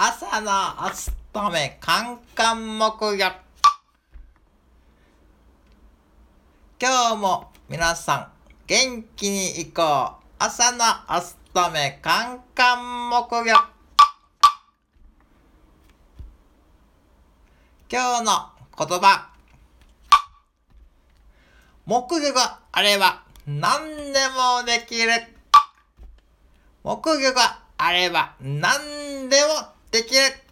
朝のお勤め、カンカン木魚。今日も皆さん、元気に行こう。朝のお勤め、カンカン木魚。今日の言葉。木魚があれば何でもできる。木魚があれば何でもできる。